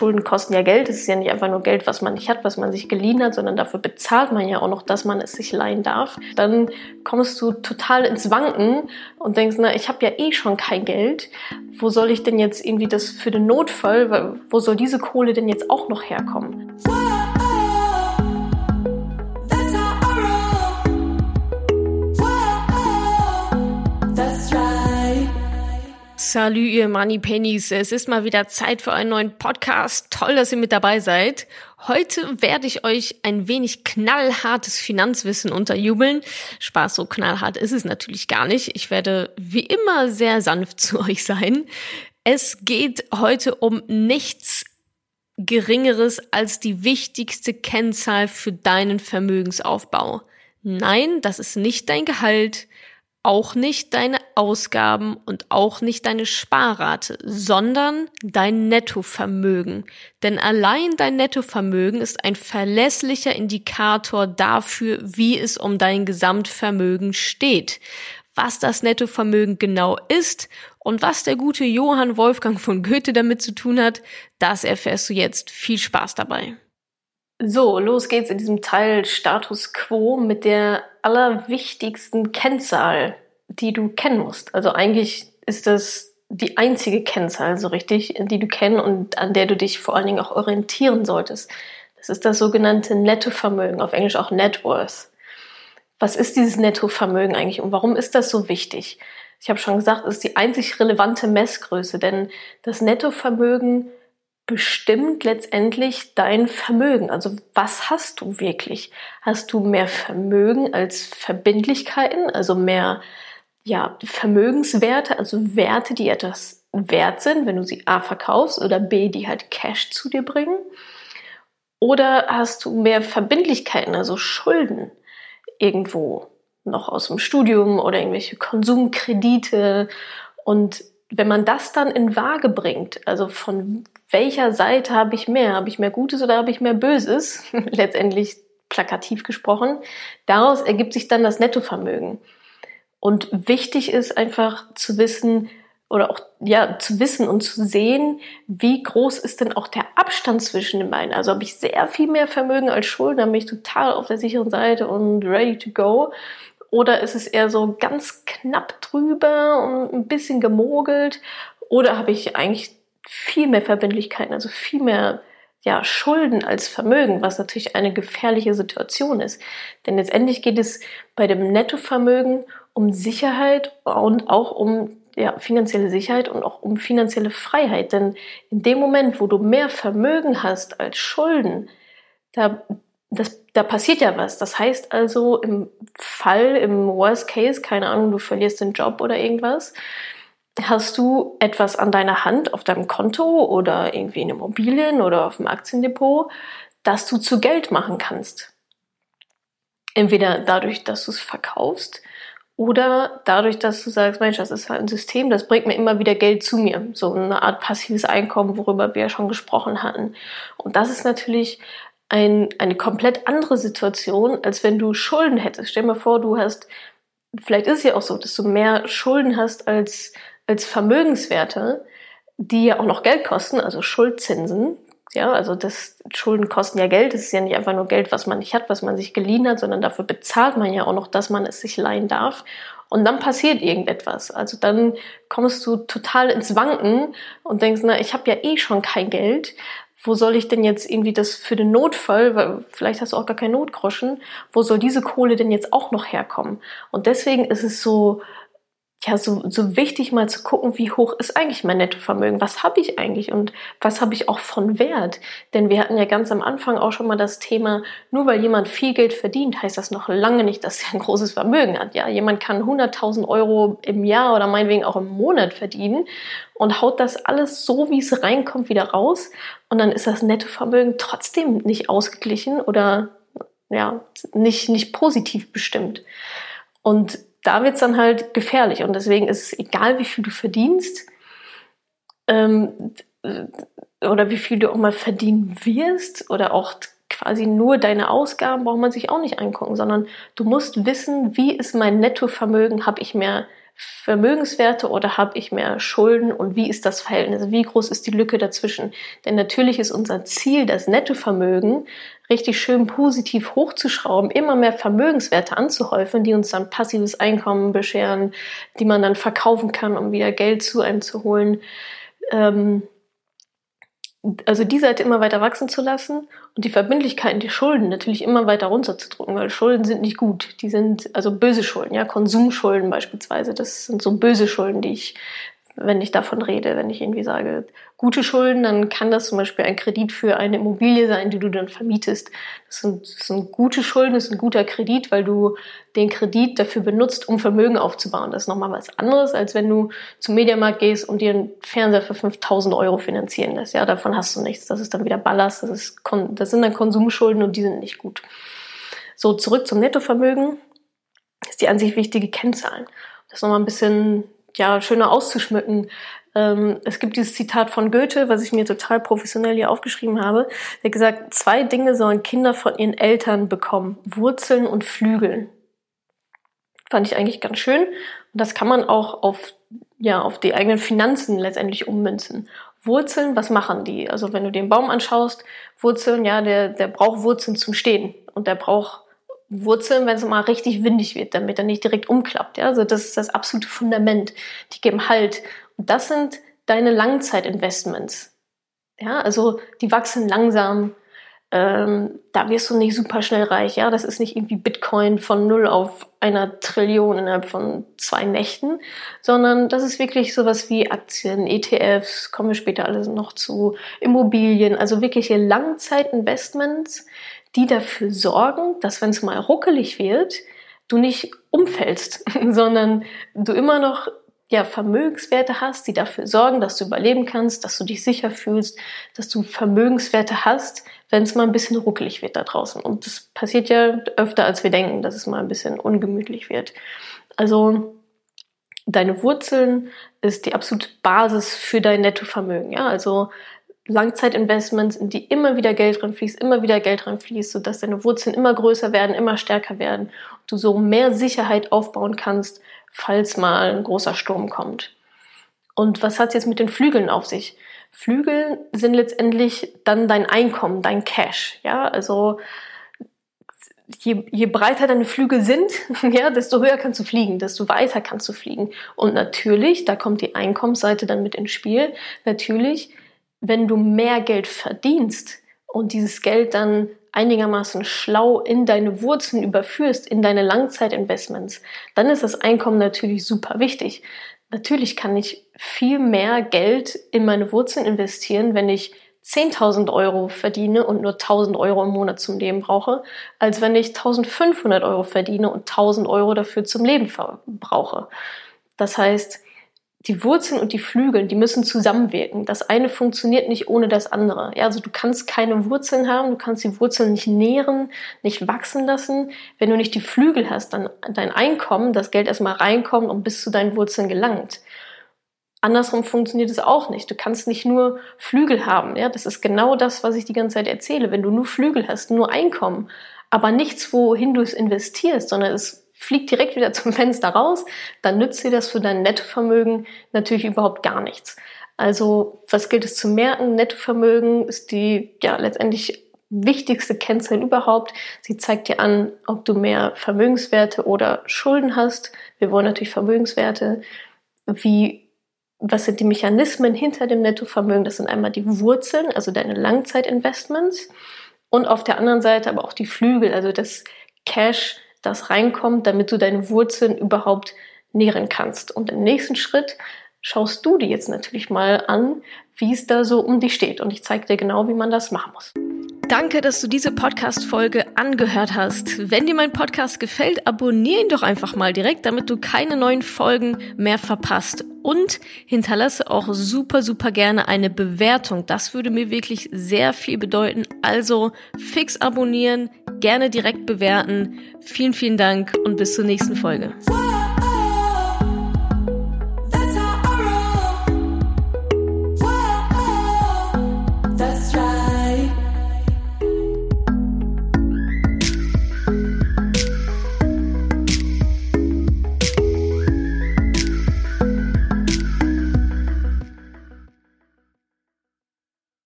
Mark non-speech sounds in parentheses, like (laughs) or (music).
Schulden kosten ja Geld. Es ist ja nicht einfach nur Geld, was man nicht hat, was man sich geliehen hat, sondern dafür bezahlt man ja auch noch, dass man es sich leihen darf. Dann kommst du total ins Wanken und denkst, na, ich habe ja eh schon kein Geld. Wo soll ich denn jetzt irgendwie das für den Notfall, wo soll diese Kohle denn jetzt auch noch herkommen? Salü, ihr Money Pennies. Es ist mal wieder Zeit für einen neuen Podcast. Toll, dass ihr mit dabei seid. Heute werde ich euch ein wenig knallhartes Finanzwissen unterjubeln. Spaß, so knallhart ist es natürlich gar nicht. Ich werde wie immer sehr sanft (laughs) zu euch sein. Es geht heute um nichts Geringeres als die wichtigste Kennzahl für deinen Vermögensaufbau. Nein, das ist nicht dein Gehalt, auch nicht deine Ausgaben und auch nicht deine Sparrate, sondern dein Nettovermögen. Denn allein dein Nettovermögen ist ein verlässlicher Indikator dafür, wie es um dein Gesamtvermögen steht. Was das Nettovermögen genau ist und was der gute Johann Wolfgang von Goethe damit zu tun hat, das erfährst du jetzt. Viel Spaß dabei. So, los geht's in diesem Teil Status Quo mit der allerwichtigsten Kennzahl, die du kennen musst. Also eigentlich ist das die einzige Kennzahl, so richtig, die du kennen und an der du dich vor allen Dingen auch orientieren solltest. Das ist das sogenannte Nettovermögen, auf Englisch auch Net Worth. Was ist dieses Nettovermögen eigentlich und warum ist das so wichtig? Ich habe schon gesagt, es ist die einzig relevante Messgröße, denn das Nettovermögen bestimmt letztendlich dein Vermögen. Also was hast du wirklich? Hast du mehr Vermögen als Verbindlichkeiten, also mehr ja, Vermögenswerte, also Werte, die etwas wert sind, wenn du sie A verkaufst oder B, die halt Cash zu dir bringen? Oder hast du mehr Verbindlichkeiten, also Schulden irgendwo noch aus dem Studium oder irgendwelche Konsumkredite und wenn man das dann in Waage bringt, also von welcher Seite habe ich mehr? Habe ich mehr Gutes oder habe ich mehr Böses? (laughs) Letztendlich plakativ gesprochen. Daraus ergibt sich dann das Nettovermögen. Und wichtig ist einfach zu wissen oder auch ja zu wissen und zu sehen, wie groß ist denn auch der Abstand zwischen den beiden. Also habe ich sehr viel mehr Vermögen als Schulden, dann bin ich total auf der sicheren Seite und ready to go. Oder ist es eher so ganz knapp drüber und ein bisschen gemogelt? Oder habe ich eigentlich viel mehr Verbindlichkeiten, also viel mehr ja, Schulden als Vermögen, was natürlich eine gefährliche Situation ist. Denn letztendlich geht es bei dem Nettovermögen um Sicherheit und auch um ja, finanzielle Sicherheit und auch um finanzielle Freiheit. Denn in dem Moment, wo du mehr Vermögen hast als Schulden, da, das, da passiert ja was. Das heißt also im Fall, im Worst Case, keine Ahnung, du verlierst den Job oder irgendwas, hast du etwas an deiner Hand auf deinem Konto oder irgendwie in Immobilien oder auf dem Aktiendepot, das du zu Geld machen kannst. Entweder dadurch, dass du es verkaufst oder dadurch, dass du sagst, Mensch, das ist halt ein System, das bringt mir immer wieder Geld zu mir. So eine Art passives Einkommen, worüber wir ja schon gesprochen hatten. Und das ist natürlich ein, eine komplett andere Situation, als wenn du Schulden hättest. Stell dir mal vor, du hast, vielleicht ist es ja auch so, dass du mehr Schulden hast als als Vermögenswerte, die ja auch noch Geld kosten, also Schuldzinsen. Ja, also das Schulden kosten ja Geld. Es ist ja nicht einfach nur Geld, was man nicht hat, was man sich geliehen hat, sondern dafür bezahlt man ja auch noch, dass man es sich leihen darf. Und dann passiert irgendetwas. Also dann kommst du total ins Wanken und denkst, na, ich habe ja eh schon kein Geld. Wo soll ich denn jetzt irgendwie das für den Notfall, weil vielleicht hast du auch gar keinen Notgroschen, wo soll diese Kohle denn jetzt auch noch herkommen? Und deswegen ist es so, ja so, so wichtig mal zu gucken, wie hoch ist eigentlich mein Nettovermögen? Was habe ich eigentlich und was habe ich auch von Wert? Denn wir hatten ja ganz am Anfang auch schon mal das Thema, nur weil jemand viel Geld verdient, heißt das noch lange nicht, dass er ein großes Vermögen hat. Ja, jemand kann 100.000 Euro im Jahr oder meinetwegen auch im Monat verdienen und haut das alles so, wie es reinkommt, wieder raus. Und dann ist das Nettovermögen trotzdem nicht ausgeglichen oder ja, nicht, nicht positiv bestimmt. Und da wird's dann halt gefährlich. Und deswegen ist es egal, wie viel du verdienst ähm, oder wie viel du auch mal verdienen wirst oder auch quasi nur deine Ausgaben braucht man sich auch nicht angucken, sondern du musst wissen, wie ist mein Nettovermögen, habe ich mehr Vermögenswerte oder habe ich mehr Schulden und wie ist das Verhältnis? Wie groß ist die Lücke dazwischen? Denn natürlich ist unser Ziel, das Nettovermögen richtig schön positiv hochzuschrauben, immer mehr Vermögenswerte anzuhäufen, die uns dann passives Einkommen bescheren, die man dann verkaufen kann, um wieder Geld zu einem zu holen. Ähm, also die Seite immer weiter wachsen zu lassen und die Verbindlichkeiten, die Schulden natürlich immer weiter runterzudrücken, weil Schulden sind nicht gut. Die sind also böse Schulden, ja, Konsumschulden beispielsweise. Das sind so böse Schulden, die ich wenn ich davon rede, wenn ich irgendwie sage, gute Schulden, dann kann das zum Beispiel ein Kredit für eine Immobilie sein, die du dann vermietest. Das sind, das sind gute Schulden, das ist ein guter Kredit, weil du den Kredit dafür benutzt, um Vermögen aufzubauen. Das ist nochmal was anderes, als wenn du zum Mediamarkt gehst und dir einen Fernseher für 5000 Euro finanzieren lässt. Ja, davon hast du nichts. Das ist dann wieder Ballast, das, ist, das sind dann Konsumschulden und die sind nicht gut. So, zurück zum Nettovermögen. Das ist die an sich wichtige Kennzahlen. Das nochmal ein bisschen ja, schöner auszuschmücken. Ähm, es gibt dieses Zitat von Goethe, was ich mir total professionell hier aufgeschrieben habe. Der gesagt, zwei Dinge sollen Kinder von ihren Eltern bekommen. Wurzeln und Flügeln. Fand ich eigentlich ganz schön. Und das kann man auch auf, ja, auf die eigenen Finanzen letztendlich ummünzen. Wurzeln, was machen die? Also wenn du den Baum anschaust, Wurzeln, ja, der, der braucht Wurzeln zum Stehen. Und der braucht Wurzeln, wenn es mal richtig windig wird, damit er nicht direkt umklappt. Ja? Also das ist das absolute Fundament. Die geben Halt. Und das sind deine Langzeitinvestments. Ja, also die wachsen langsam. Ähm, da wirst du nicht super schnell reich. Ja, das ist nicht irgendwie Bitcoin von null auf einer Trillion innerhalb von zwei Nächten, sondern das ist wirklich sowas wie Aktien, ETFs, kommen wir später alles noch zu, Immobilien, also wirkliche Langzeitinvestments, die dafür sorgen, dass wenn es mal ruckelig wird, du nicht umfällst, (laughs) sondern du immer noch ja, Vermögenswerte hast, die dafür sorgen, dass du überleben kannst, dass du dich sicher fühlst, dass du Vermögenswerte hast, wenn es mal ein bisschen ruckelig wird da draußen. Und das passiert ja öfter, als wir denken, dass es mal ein bisschen ungemütlich wird. Also deine Wurzeln ist die absolute Basis für dein Nettovermögen. Ja? Also Langzeitinvestments, in die immer wieder Geld reinfließt, immer wieder Geld reinfließt, sodass deine Wurzeln immer größer werden, immer stärker werden und du so mehr Sicherheit aufbauen kannst, falls mal ein großer Sturm kommt. Und was hat es jetzt mit den Flügeln auf sich? Flügel sind letztendlich dann dein Einkommen, dein Cash. Ja, also je, je breiter deine Flügel sind, (laughs) ja, desto höher kannst du fliegen, desto weiter kannst du fliegen. Und natürlich, da kommt die Einkommensseite dann mit ins Spiel. Natürlich wenn du mehr Geld verdienst und dieses Geld dann einigermaßen schlau in deine Wurzeln überführst, in deine Langzeitinvestments, dann ist das Einkommen natürlich super wichtig. Natürlich kann ich viel mehr Geld in meine Wurzeln investieren, wenn ich 10.000 Euro verdiene und nur 1.000 Euro im Monat zum Leben brauche, als wenn ich 1.500 Euro verdiene und 1.000 Euro dafür zum Leben brauche. Das heißt, die Wurzeln und die Flügel, die müssen zusammenwirken. Das eine funktioniert nicht ohne das andere. Ja, also du kannst keine Wurzeln haben, du kannst die Wurzeln nicht nähren, nicht wachsen lassen. Wenn du nicht die Flügel hast, dann dein Einkommen, das Geld erstmal reinkommt und bis zu deinen Wurzeln gelangt. Andersrum funktioniert es auch nicht. Du kannst nicht nur Flügel haben. Ja, das ist genau das, was ich die ganze Zeit erzähle. Wenn du nur Flügel hast, nur Einkommen, aber nichts, wohin du es investierst, sondern es fliegt direkt wieder (laughs) zum Fenster raus, dann nützt dir das für dein Nettovermögen natürlich überhaupt gar nichts. Also, was gilt es zu merken? Nettovermögen ist die ja letztendlich wichtigste Kennzahl überhaupt. Sie zeigt dir an, ob du mehr Vermögenswerte oder Schulden hast. Wir wollen natürlich Vermögenswerte. Wie, was sind die Mechanismen hinter dem Nettovermögen? Das sind einmal die Wurzeln, also deine Langzeitinvestments. Und auf der anderen Seite aber auch die Flügel, also das Cash, das reinkommt, damit du deine Wurzeln überhaupt nähren kannst. Und im nächsten Schritt schaust du dir jetzt natürlich mal an, wie es da so um dich steht. Und ich zeige dir genau, wie man das machen muss. Danke, dass du diese Podcast-Folge angehört hast. Wenn dir mein Podcast gefällt, abonniere ihn doch einfach mal direkt, damit du keine neuen Folgen mehr verpasst. Und hinterlasse auch super, super gerne eine Bewertung. Das würde mir wirklich sehr viel bedeuten. Also fix abonnieren, gerne direkt bewerten. Vielen, vielen Dank und bis zur nächsten Folge.